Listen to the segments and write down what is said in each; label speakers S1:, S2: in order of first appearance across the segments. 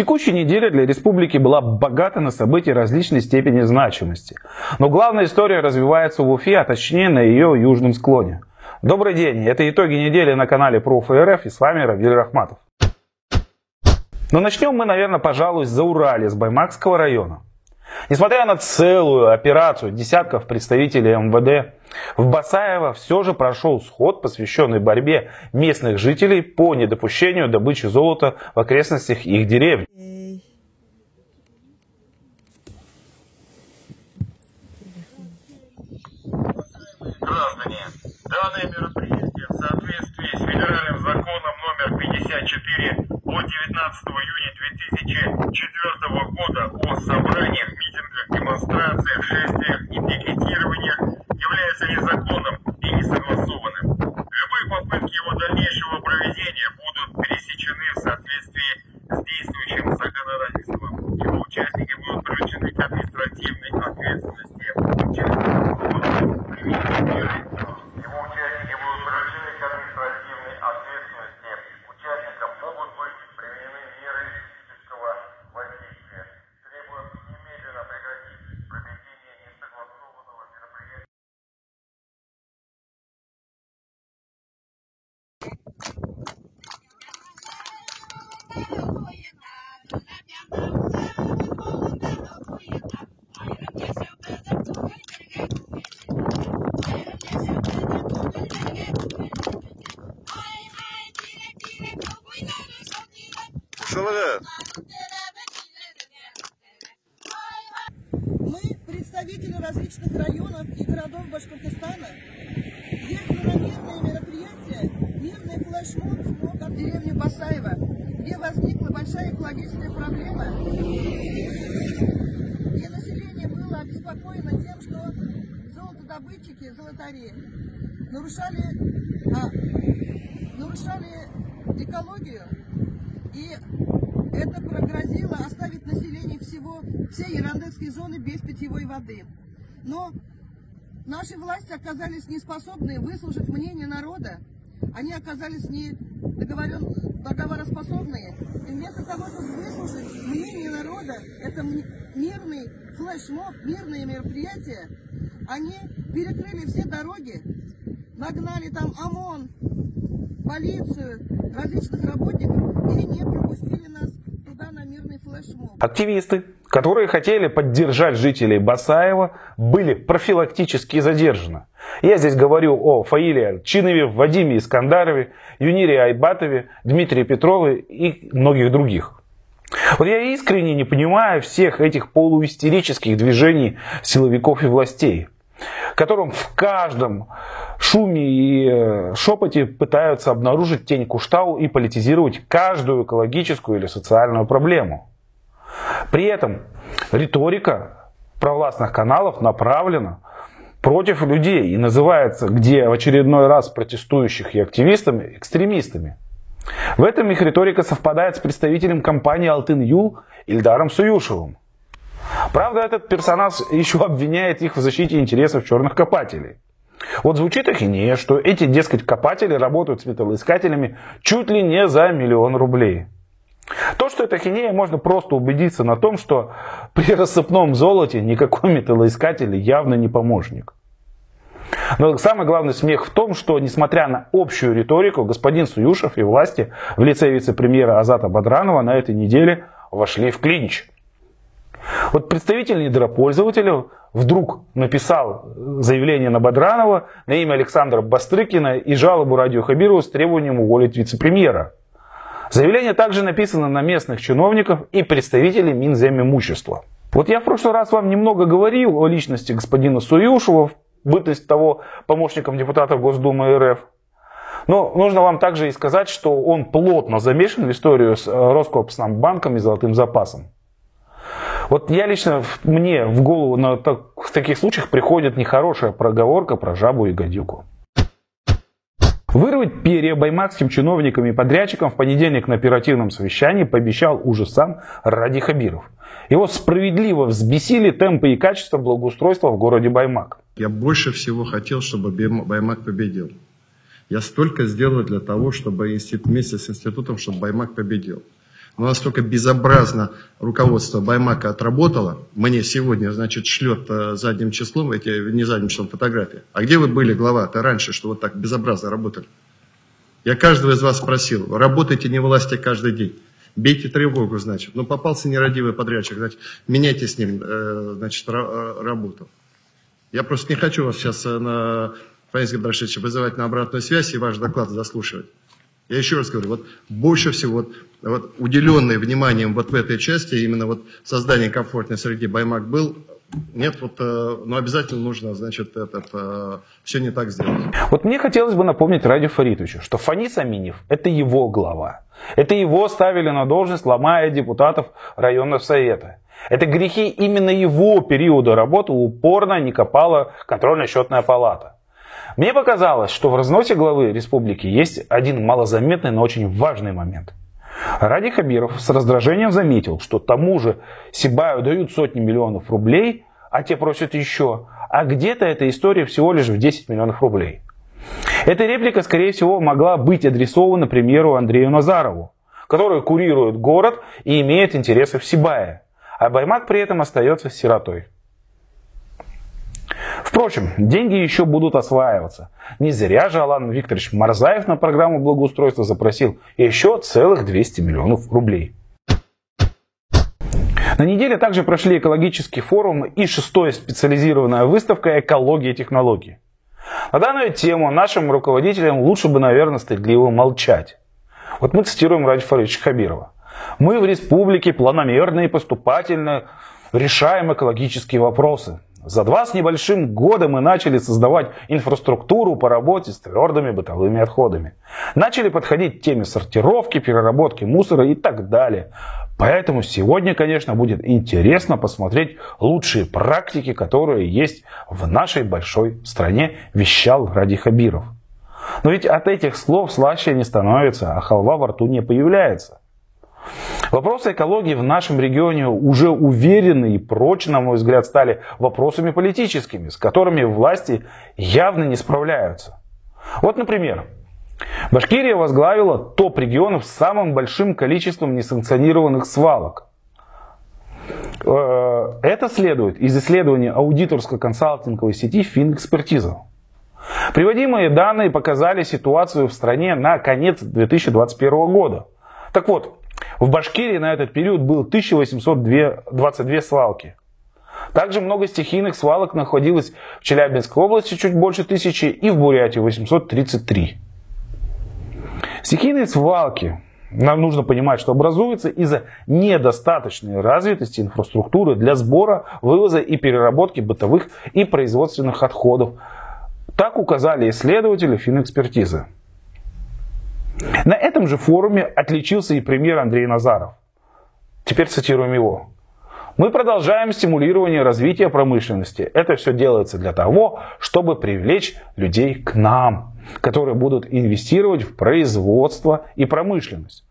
S1: Текущая неделя для республики была богата на события различной степени значимости. Но главная история развивается в Уфе, а точнее на ее южном склоне. Добрый день, это итоги недели на канале Проф РФ и с вами Равиль Рахматов. Но начнем мы, наверное, пожалуй, за Урале, с Баймакского района. Несмотря на целую операцию десятков представителей МВД, в Басаево все же прошел сход, посвященный борьбе местных жителей по недопущению добычи золота в окрестностях их деревни.
S2: Граждане, данное мероприятие 64 от 19 июня 2004 года о собраниях, митингах, демонстрациях, шествиях и пикетированиях является незаконным
S3: Мы, представители различных районов и городов Башкортостана, ехали на мирное мероприятие, мирный флешмоб от деревни Басаева, где возникла большая экологическая проблема. И население было обеспокоено тем, что золотодобытчики, золотари, нарушали, а, нарушали экологию и это прогрозило оставить население всего, всей Ярандекской зоны без питьевой воды. Но наши власти оказались не способны выслушать мнение народа. Они оказались не договорен, договороспособные. И вместо того, чтобы выслушать мнение народа, это мирный флешмоб, мирные мероприятия, они перекрыли все дороги, нагнали там ОМОН, полицию, различных работников и не пропустили нас туда на мирный флешмоб.
S1: Активисты, которые хотели поддержать жителей Басаева, были профилактически задержаны. Я здесь говорю о Фаиле Чинове, Вадиме Искандарове, Юнире Айбатове, Дмитрии Петрове и многих других. Вот я искренне не понимаю всех этих полуистерических движений силовиков и властей, которым в каждом шуме и э, шепоте пытаются обнаружить тень Куштау и политизировать каждую экологическую или социальную проблему. При этом риторика провластных каналов направлена против людей и называется, где в очередной раз протестующих и активистами, экстремистами. В этом их риторика совпадает с представителем компании «Алтын Юл» Ильдаром Суюшевым. Правда, этот персонаж еще обвиняет их в защите интересов черных копателей. Вот звучит ахинея, что эти, дескать, копатели работают с металлоискателями чуть ли не за миллион рублей. То, что это ахинея, можно просто убедиться на том, что при рассыпном золоте никакой металлоискатель явно не помощник. Но самый главный смех в том, что, несмотря на общую риторику, господин Суюшев и власти в лице вице-премьера Азата Бадранова на этой неделе вошли в клинч. Вот представитель недропользователя вдруг написал заявление на Бадранова на имя Александра Бастрыкина и жалобу Радио Хабирова с требованием уволить вице-премьера. Заявление также написано на местных чиновников и представителей Минземимущества. Вот я в прошлый раз вам немного говорил о личности господина Суюшева, бытность того помощником депутата Госдумы РФ. Но нужно вам также и сказать, что он плотно замешан в историю с Роскопснабанком и Золотым запасом. Вот я лично, мне в голову на так, в таких случаях приходит нехорошая проговорка про жабу и гадюку. Вырвать перья баймакским чиновникам и подрядчикам в понедельник на оперативном совещании пообещал уже сам Ради Хабиров. Его справедливо взбесили темпы и качество благоустройства в городе Баймак.
S4: Я больше всего хотел, чтобы Баймак победил. Я столько сделал для того, чтобы институт, вместе с институтом, чтобы Баймак победил. Но настолько безобразно руководство Баймака отработало, мне сегодня, значит, шлет э, задним числом, эти, не задним числом фотографии. А где вы были, глава-то, раньше, что вот так безобразно работали? Я каждого из вас спросил, работайте не власти каждый день. Бейте тревогу, значит. Ну, попался нерадивый подрядчик, значит, меняйте с ним, э, значит, работу. Я просто не хочу вас сейчас э, на Фаис Габрашевич вызывать на обратную связь и ваш доклад заслушивать. Я еще раз говорю, вот больше всего вот, вот уделенный вниманием вот в этой части, именно вот создание комфортной среды Баймак был, нет, вот, э, но обязательно нужно, значит, этот, э, все не так сделать.
S1: Вот мне хотелось бы напомнить Ради Фаритовичу, что Фанис Аминев – это его глава. Это его ставили на должность, ломая депутатов районного совета. Это грехи именно его периода работы упорно не копала контрольно-счетная палата. Мне показалось, что в разносе главы республики есть один малозаметный, но очень важный момент. Ради Хабиров с раздражением заметил, что тому же Сибаю дают сотни миллионов рублей, а те просят еще, а где-то эта история всего лишь в 10 миллионов рублей. Эта реплика, скорее всего, могла быть адресована премьеру Андрею Назарову, который курирует город и имеет интересы в Сибае, а Баймак при этом остается сиротой. Впрочем, деньги еще будут осваиваться. Не зря же Алан Викторович Марзаев на программу благоустройства запросил еще целых 200 миллионов рублей. На неделе также прошли экологический форум и шестая специализированная выставка «Экология и технологии». На данную тему нашим руководителям лучше бы, наверное, стыдливо молчать. Вот мы цитируем Ради Фаридовича Хабирова. Мы в республике планомерно и поступательно решаем экологические вопросы. За два с небольшим года мы начали создавать инфраструктуру по работе с твердыми бытовыми отходами. Начали подходить к теме сортировки, переработки мусора и так далее. Поэтому сегодня, конечно, будет интересно посмотреть лучшие практики, которые есть в нашей большой стране, вещал Ради Хабиров. Но ведь от этих слов слаще не становится, а халва во рту не появляется. Вопросы экологии в нашем регионе уже уверены и прочно, на мой взгляд, стали вопросами политическими, с которыми власти явно не справляются. Вот, например, Башкирия возглавила топ регионов с самым большим количеством несанкционированных свалок. Э, это следует из исследования аудиторско-консалтинговой сети Финэкспертиза. Приводимые данные показали ситуацию в стране на конец 2021 года. Так вот, в Башкирии на этот период было 1822 свалки. Также много стихийных свалок находилось в Челябинской области, чуть больше тысячи, и в Бурятии 833. Стихийные свалки, нам нужно понимать, что образуются из-за недостаточной развитости инфраструктуры для сбора, вывоза и переработки бытовых и производственных отходов. Так указали исследователи финэкспертизы. На этом же форуме отличился и премьер Андрей Назаров. Теперь цитируем его. Мы продолжаем стимулирование развития промышленности. Это все делается для того, чтобы привлечь людей к нам, которые будут инвестировать в производство и промышленность.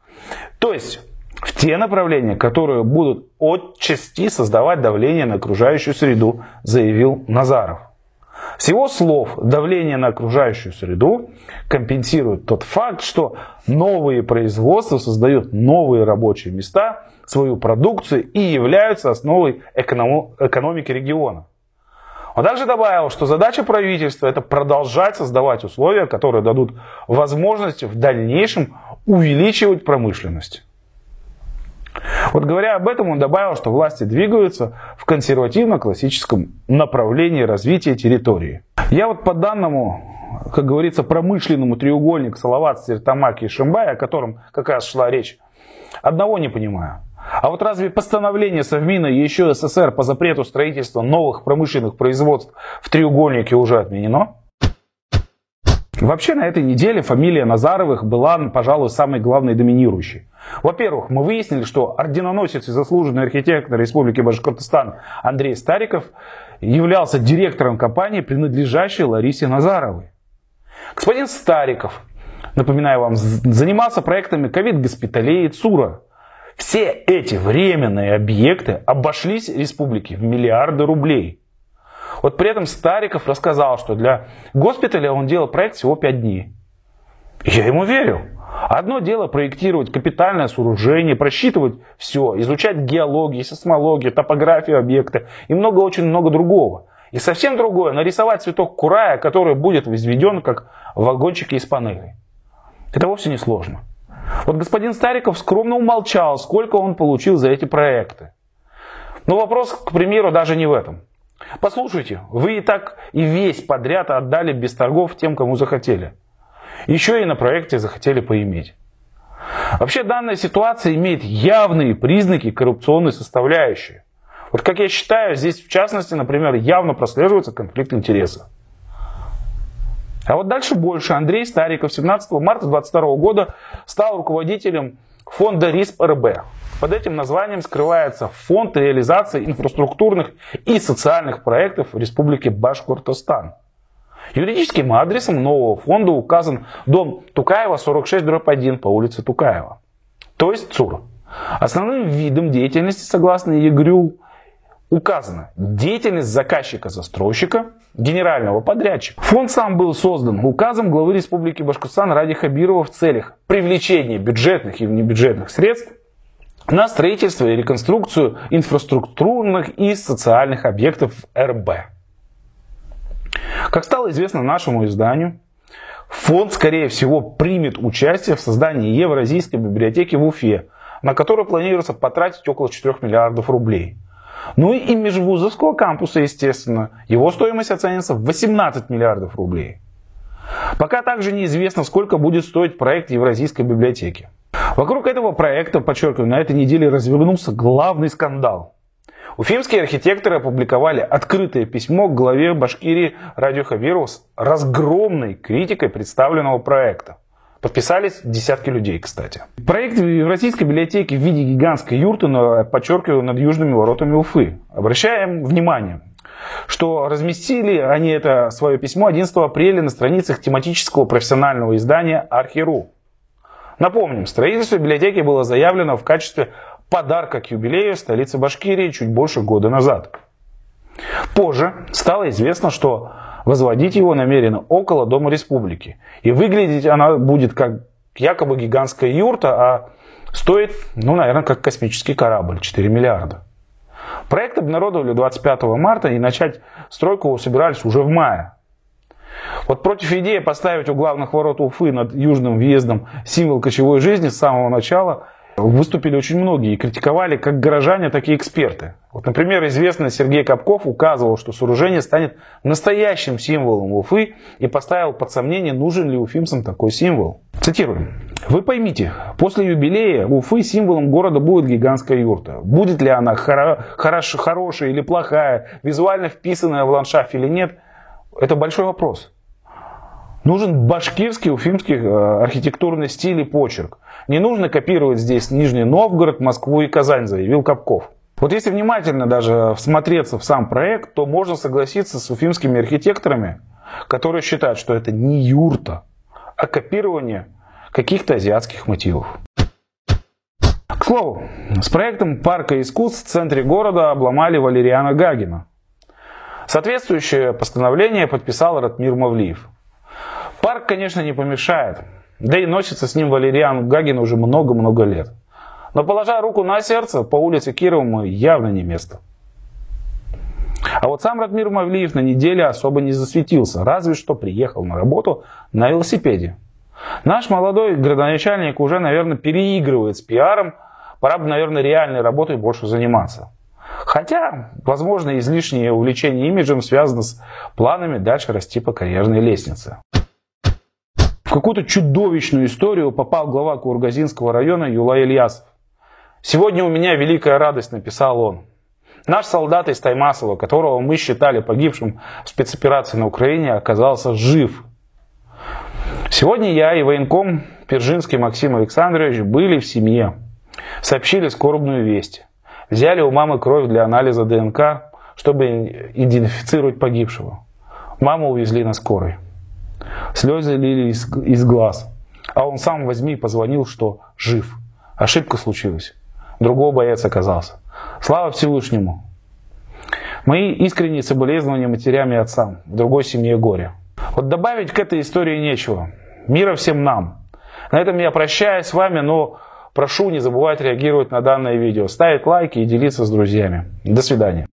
S1: То есть в те направления, которые будут отчасти создавать давление на окружающую среду, заявил Назаров. С его слов, давление на окружающую среду компенсирует тот факт, что новые производства создают новые рабочие места, свою продукцию и являются основой экономики региона. Он также добавил, что задача правительства это продолжать создавать условия, которые дадут возможность в дальнейшем увеличивать промышленность. Вот говоря об этом, он добавил, что власти двигаются в консервативно-классическом направлении развития территории. Я вот по данному, как говорится, промышленному треугольнику Салават, Сертамак и Шимбай, о котором как раз шла речь, одного не понимаю. А вот разве постановление Совмина и еще СССР по запрету строительства новых промышленных производств в треугольнике уже отменено? Вообще на этой неделе фамилия Назаровых была, пожалуй, самой главной доминирующей. Во-первых, мы выяснили, что орденоносец и заслуженный архитектор Республики Башкортостан Андрей Стариков являлся директором компании, принадлежащей Ларисе Назаровой. Господин Стариков, напоминаю вам, занимался проектами ковид-госпиталей и ЦУРа. Все эти временные объекты обошлись республике в миллиарды рублей. Вот при этом Стариков рассказал, что для госпиталя он делал проект всего 5 дней. Я ему верю. Одно дело проектировать капитальное сооружение, просчитывать все, изучать геологию, сейсмологию, топографию объекта и много, очень много другого. И совсем другое нарисовать цветок курая, который будет возведен как вагончики из панелей. Это вовсе не сложно. Вот господин Стариков скромно умолчал, сколько он получил за эти проекты. Но вопрос, к примеру, даже не в этом. Послушайте, вы и так и весь подряд отдали без торгов тем, кому захотели. Еще и на проекте захотели поиметь. Вообще данная ситуация имеет явные признаки коррупционной составляющей. Вот как я считаю, здесь в частности, например, явно прослеживается конфликт интересов. А вот дальше больше. Андрей Стариков 17 марта 2022 года стал руководителем фонда РИСП РБ. Под этим названием скрывается фонд реализации инфраструктурных и социальных проектов в Республике Башкортостан. Юридическим адресом нового фонда указан дом Тукаева 46 1 по улице Тукаева, то есть ЦУР. Основным видом деятельности, согласно ЕГРЮ, указано деятельность заказчика-застройщика, генерального подрядчика. Фонд сам был создан указом главы Республики Башкортостан Ради Хабирова в целях привлечения бюджетных и внебюджетных средств на строительство и реконструкцию инфраструктурных и социальных объектов РБ. Как стало известно нашему изданию, фонд, скорее всего, примет участие в создании Евразийской библиотеки в Уфе, на которую планируется потратить около 4 миллиардов рублей. Ну и межвузовского кампуса, естественно. Его стоимость оценится в 18 миллиардов рублей. Пока также неизвестно, сколько будет стоить проект Евразийской библиотеки. Вокруг этого проекта, подчеркиваю, на этой неделе развернулся главный скандал. Уфимские архитекторы опубликовали открытое письмо к главе Башкирии Радио Хабирова с разгромной критикой представленного проекта. Подписались десятки людей, кстати. Проект Евразийской библиотеки в виде гигантской юрты, подчеркиваю, над южными воротами Уфы. Обращаем внимание, что разместили они это свое письмо 11 апреля на страницах тематического профессионального издания «Архиру». Напомним, строительство библиотеки было заявлено в качестве подарка к юбилею столицы Башкирии чуть больше года назад. Позже стало известно, что возводить его намерено около Дома Республики. И выглядеть она будет как якобы гигантская юрта, а стоит, ну, наверное, как космический корабль, 4 миллиарда. Проект обнародовали 25 марта и начать стройку собирались уже в мае. Вот против идеи поставить у главных ворот Уфы над южным въездом символ кочевой жизни с самого начала выступили очень многие и критиковали как горожане, так и эксперты. Вот, например, известный Сергей Капков указывал, что сооружение станет настоящим символом Уфы и поставил под сомнение, нужен ли уфимцам такой символ. Цитирую. Вы поймите, после юбилея Уфы символом города будет гигантская юрта. Будет ли она хоро- хорош- хорошая или плохая, визуально вписанная в ландшафт или нет, это большой вопрос. Нужен башкирский, уфимский э, архитектурный стиль и почерк. Не нужно копировать здесь Нижний Новгород, Москву и Казань, заявил Капков. Вот если внимательно даже всмотреться в сам проект, то можно согласиться с уфимскими архитекторами, которые считают, что это не юрта, а копирование каких-то азиатских мотивов. К слову, с проектом парка искусств в центре города обломали Валериана Гагина. Соответствующее постановление подписал Ратмир Мавлиев. Парк, конечно, не помешает, да и носится с ним Валериан Гагин уже много-много лет. Но положа руку на сердце, по улице Кирова явно не место. А вот сам Радмир Мавлиев на неделе особо не засветился, разве что приехал на работу на велосипеде. Наш молодой градоначальник уже, наверное, переигрывает с пиаром, пора бы, наверное, реальной работой больше заниматься. Хотя, возможно, излишнее увлечение имиджем связано с планами дальше расти по карьерной лестнице. В какую-то чудовищную историю попал глава Кургазинского района Юлай Ильясов. «Сегодня у меня великая радость», написал он. Наш солдат из Таймасова, которого мы считали погибшим в спецоперации на Украине, оказался жив. Сегодня я и военком Пержинский Максим Александрович были в семье. Сообщили скорбную весть. Взяли у мамы кровь для анализа ДНК, чтобы идентифицировать погибшего. Маму увезли на скорой. Слезы лили из, из глаз. А он сам возьми и позвонил, что жив. Ошибка случилась. Другого боец оказался. Слава Всевышнему. Мои искренние соболезнования матерям и отцам. Другой семье горе. Вот добавить к этой истории нечего. Мира всем нам. На этом я прощаюсь с вами, но прошу не забывать реагировать на данное видео, ставить лайки и делиться с друзьями. До свидания.